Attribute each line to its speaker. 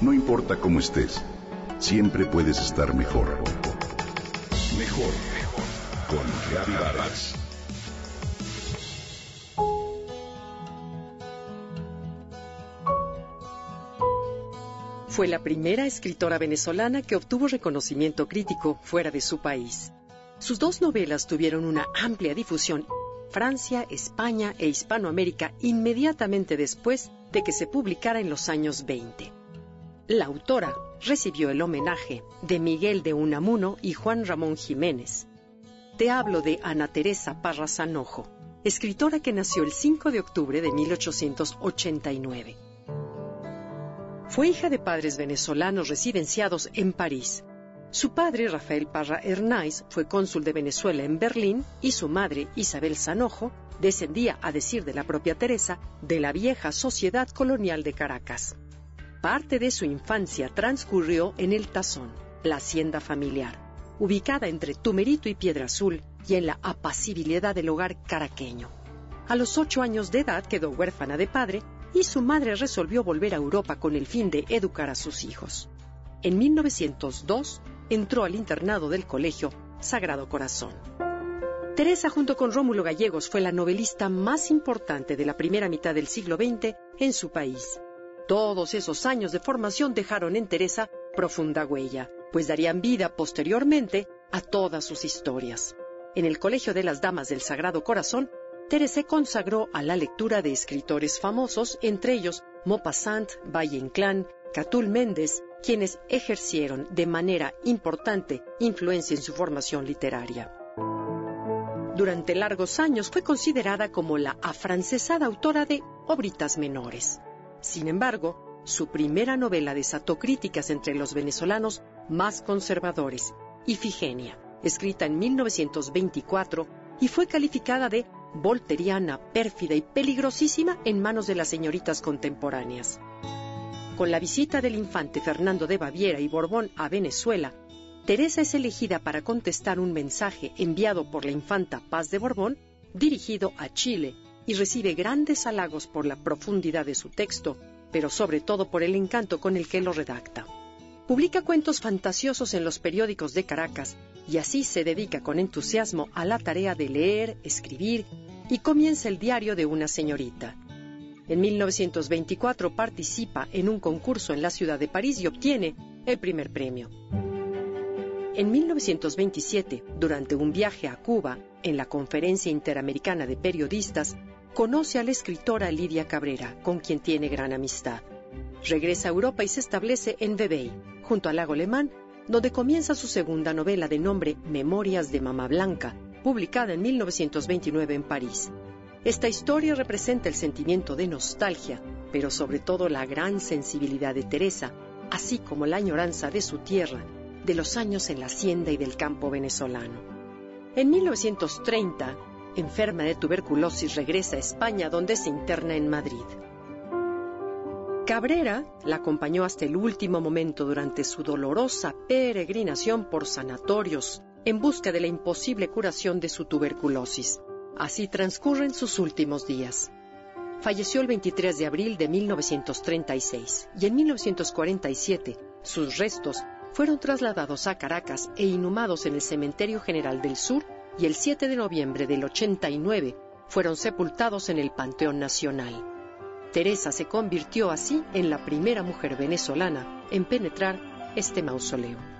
Speaker 1: No importa cómo estés, siempre puedes estar mejor. Mejor, mejor. Con Vargas.
Speaker 2: Fue la primera escritora venezolana que obtuvo reconocimiento crítico fuera de su país. Sus dos novelas tuvieron una amplia difusión Francia, España e Hispanoamérica inmediatamente después de que se publicara en los años 20. La autora recibió el homenaje de Miguel de Unamuno y Juan Ramón Jiménez. Te hablo de Ana Teresa Parra Sanojo, escritora que nació el 5 de octubre de 1889. Fue hija de padres venezolanos residenciados en París. Su padre, Rafael Parra Hernáiz, fue cónsul de Venezuela en Berlín y su madre, Isabel Sanojo, descendía, a decir de la propia Teresa, de la vieja sociedad colonial de Caracas. Parte de su infancia transcurrió en el Tazón, la hacienda familiar, ubicada entre Tumerito y Piedra Azul y en la apacibilidad del hogar caraqueño. A los ocho años de edad quedó huérfana de padre y su madre resolvió volver a Europa con el fin de educar a sus hijos. En 1902 entró al internado del colegio Sagrado Corazón. Teresa junto con Rómulo Gallegos fue la novelista más importante de la primera mitad del siglo XX en su país. Todos esos años de formación dejaron en Teresa profunda huella, pues darían vida posteriormente a todas sus historias. En el Colegio de las Damas del Sagrado Corazón, Teresa consagró a la lectura de escritores famosos, entre ellos Maupassant, Valle Inclán, Catul Méndez, quienes ejercieron de manera importante influencia en su formación literaria. Durante largos años fue considerada como la afrancesada autora de obritas menores. Sin embargo, su primera novela desató críticas entre los venezolanos más conservadores, Ifigenia, escrita en 1924 y fue calificada de volteriana, pérfida y peligrosísima en manos de las señoritas contemporáneas. Con la visita del infante Fernando de Baviera y Borbón a Venezuela, Teresa es elegida para contestar un mensaje enviado por la infanta Paz de Borbón dirigido a Chile y recibe grandes halagos por la profundidad de su texto, pero sobre todo por el encanto con el que lo redacta. Publica cuentos fantasiosos en los periódicos de Caracas y así se dedica con entusiasmo a la tarea de leer, escribir y comienza el diario de una señorita. En 1924 participa en un concurso en la ciudad de París y obtiene el primer premio. En 1927, durante un viaje a Cuba, en la Conferencia Interamericana de Periodistas, conoce a la escritora Lidia Cabrera, con quien tiene gran amistad. Regresa a Europa y se establece en Vevey, junto al lago Alemán, donde comienza su segunda novela de nombre Memorias de Mamá Blanca, publicada en 1929 en París. Esta historia representa el sentimiento de nostalgia, pero sobre todo la gran sensibilidad de Teresa, así como la añoranza de su tierra, de los años en la hacienda y del campo venezolano. En 1930, enferma de tuberculosis, regresa a España donde se interna en Madrid. Cabrera la acompañó hasta el último momento durante su dolorosa peregrinación por sanatorios en busca de la imposible curación de su tuberculosis. Así transcurren sus últimos días. Falleció el 23 de abril de 1936 y en 1947 sus restos fueron trasladados a Caracas e inhumados en el Cementerio General del Sur y el 7 de noviembre del 89 fueron sepultados en el Panteón Nacional. Teresa se convirtió así en la primera mujer venezolana en penetrar este mausoleo.